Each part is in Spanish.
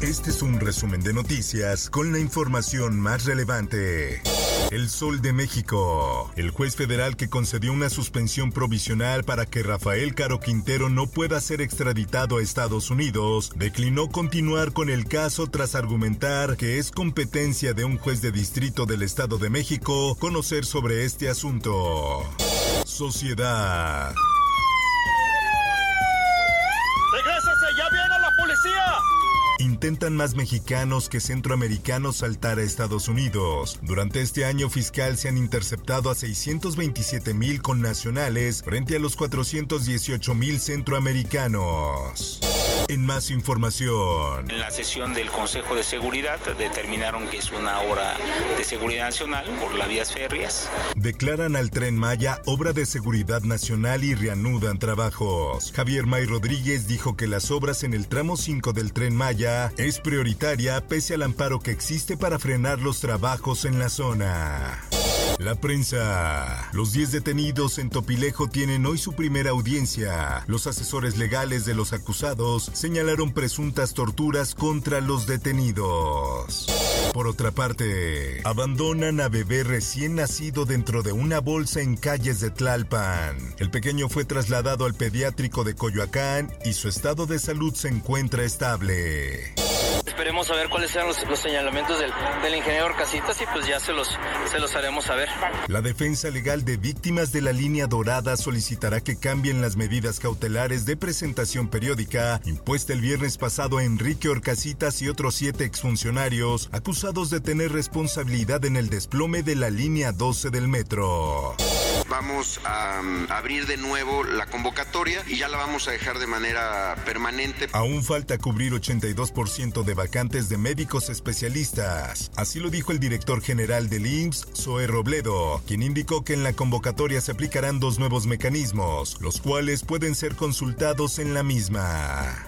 Este es un resumen de noticias con la información más relevante. El Sol de México. El juez federal que concedió una suspensión provisional para que Rafael Caro Quintero no pueda ser extraditado a Estados Unidos, declinó continuar con el caso tras argumentar que es competencia de un juez de distrito del Estado de México conocer sobre este asunto. Sociedad. Intentan más mexicanos que centroamericanos saltar a Estados Unidos. Durante este año fiscal se han interceptado a 627 mil connacionales frente a los 418 mil centroamericanos. En más información. En la sesión del Consejo de Seguridad determinaron que es una obra de seguridad nacional por las vías férreas. Declaran al tren Maya obra de seguridad nacional y reanudan trabajos. Javier May Rodríguez dijo que las obras en el tramo 5 del tren Maya es prioritaria pese al amparo que existe para frenar los trabajos en la zona. La prensa. Los 10 detenidos en Topilejo tienen hoy su primera audiencia. Los asesores legales de los acusados señalaron presuntas torturas contra los detenidos. Por otra parte, abandonan a bebé recién nacido dentro de una bolsa en calles de Tlalpan. El pequeño fue trasladado al pediátrico de Coyoacán y su estado de salud se encuentra estable. Esperemos a ver cuáles sean los, los señalamientos del, del ingeniero Casitas y pues ya se los, se los haremos saber. La defensa legal de víctimas de la línea dorada solicitará que cambien las medidas cautelares de presentación periódica impuesta el viernes pasado a Enrique Orcasitas y otros siete exfuncionarios acusados de tener responsabilidad en el desplome de la línea 12 del metro. Vamos a um, abrir de nuevo la convocatoria y ya la vamos a dejar de manera permanente. Aún falta cubrir 82% de vacantes de médicos especialistas. Así lo dijo el director general del IMSS, Zoe Robledo, quien indicó que en la convocatoria se aplicarán dos nuevos mecanismos, los cuales pueden ser consultados en la misma.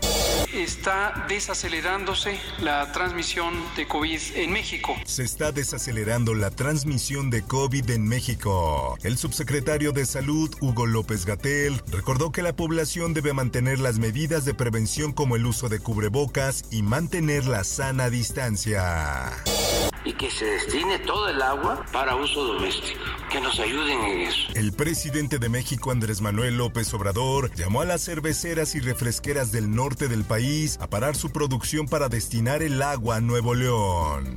Está desacelerándose la transmisión de COVID en México. Se está desacelerando la transmisión de COVID en México. El subsecretario de Salud, Hugo López Gatel, recordó que la población debe mantener las medidas de prevención como el uso de cubrebocas y mantener la sana distancia. Que se destine todo el agua para uso doméstico. Que nos ayuden en eso. El presidente de México, Andrés Manuel López Obrador, llamó a las cerveceras y refresqueras del norte del país a parar su producción para destinar el agua a Nuevo León.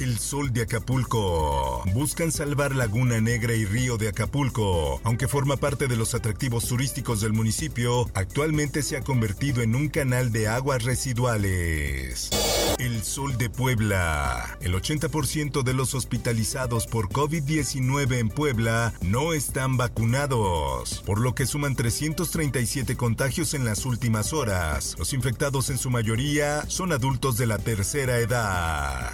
El sol de Acapulco. Buscan salvar Laguna Negra y Río de Acapulco. Aunque forma parte de los atractivos turísticos del municipio, actualmente se ha convertido en un canal de aguas residuales. El sol de Puebla. El 80% de los hospitalizados por COVID-19 en Puebla no están vacunados, por lo que suman 337 contagios en las últimas horas. Los infectados en su mayoría son adultos de la tercera edad.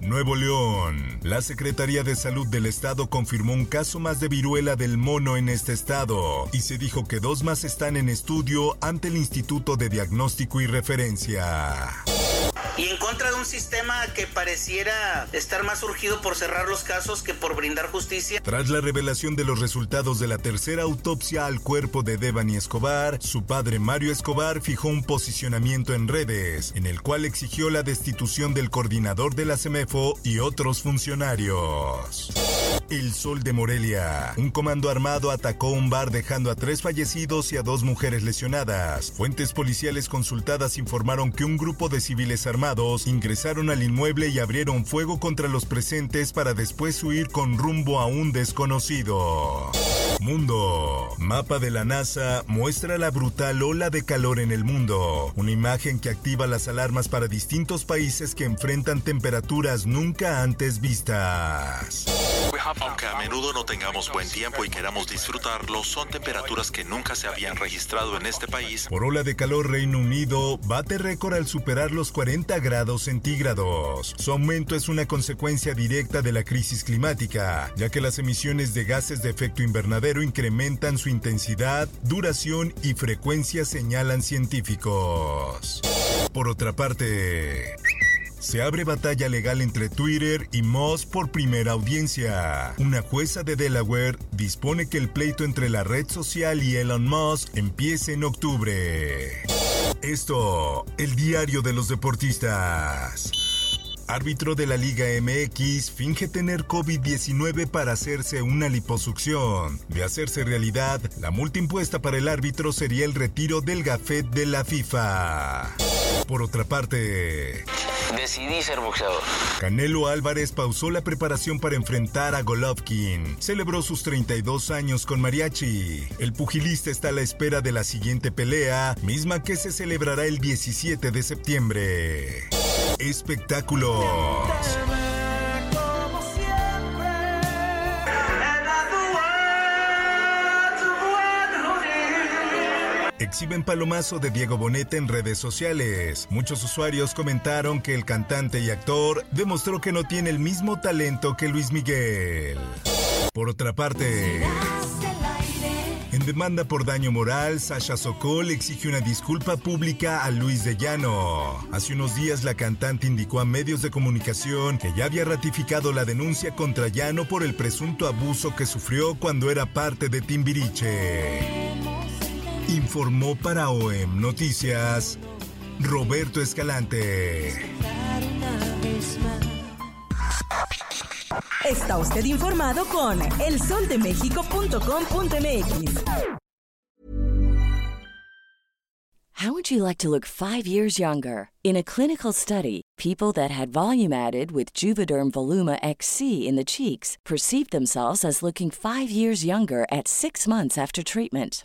Nuevo León. La Secretaría de Salud del Estado confirmó un caso más de viruela del mono en este estado y se dijo que dos más están en estudio ante el Instituto de Diagnóstico y Referencia. Y en contra de un sistema que pareciera estar más urgido por cerrar los casos que por brindar justicia. Tras la revelación de los resultados de la tercera autopsia al cuerpo de Devani Escobar, su padre Mario Escobar fijó un posicionamiento en redes, en el cual exigió la destitución del coordinador de la CEMEFO y otros funcionarios. El Sol de Morelia. Un comando armado atacó un bar dejando a tres fallecidos y a dos mujeres lesionadas. Fuentes policiales consultadas informaron que un grupo de civiles armados ingresaron al inmueble y abrieron fuego contra los presentes para después huir con rumbo a un desconocido. Mundo. Mapa de la NASA muestra la brutal ola de calor en el mundo. Una imagen que activa las alarmas para distintos países que enfrentan temperaturas nunca antes vistas. Aunque a menudo no tengamos buen tiempo y queramos disfrutarlo, son temperaturas que nunca se habían registrado en este país. Por ola de calor, Reino Unido bate récord al superar los 40 grados centígrados. Su aumento es una consecuencia directa de la crisis climática, ya que las emisiones de gases de efecto invernadero incrementan su intensidad, duración y frecuencia, señalan científicos. Por otra parte, se abre batalla legal entre Twitter y Moss por primera audiencia. Una jueza de Delaware dispone que el pleito entre la red social y Elon Musk empiece en octubre. Esto, el diario de los deportistas. Árbitro de la Liga MX finge tener COVID-19 para hacerse una liposucción. De hacerse realidad, la multa impuesta para el árbitro sería el retiro del gafet de la FIFA. Por otra parte, Decidí ser boxeador. Canelo Álvarez pausó la preparación para enfrentar a Golovkin. Celebró sus 32 años con mariachi. El pugilista está a la espera de la siguiente pelea, misma que se celebrará el 17 de septiembre. Espectáculos. Exhiben palomazo de Diego Boneta en redes sociales. Muchos usuarios comentaron que el cantante y actor demostró que no tiene el mismo talento que Luis Miguel. Por otra parte, en demanda por daño moral, Sasha Sokol exige una disculpa pública a Luis de Llano. Hace unos días la cantante indicó a medios de comunicación que ya había ratificado la denuncia contra Llano por el presunto abuso que sufrió cuando era parte de Timbiriche. Informó para OEM Noticias Roberto Escalante. Está usted informado con elsoldemexico.com.mx. How would you like to look five years younger? In a clinical study, people that had volume added with Juvederm Voluma XC in the cheeks perceived themselves as looking five years younger at six months after treatment.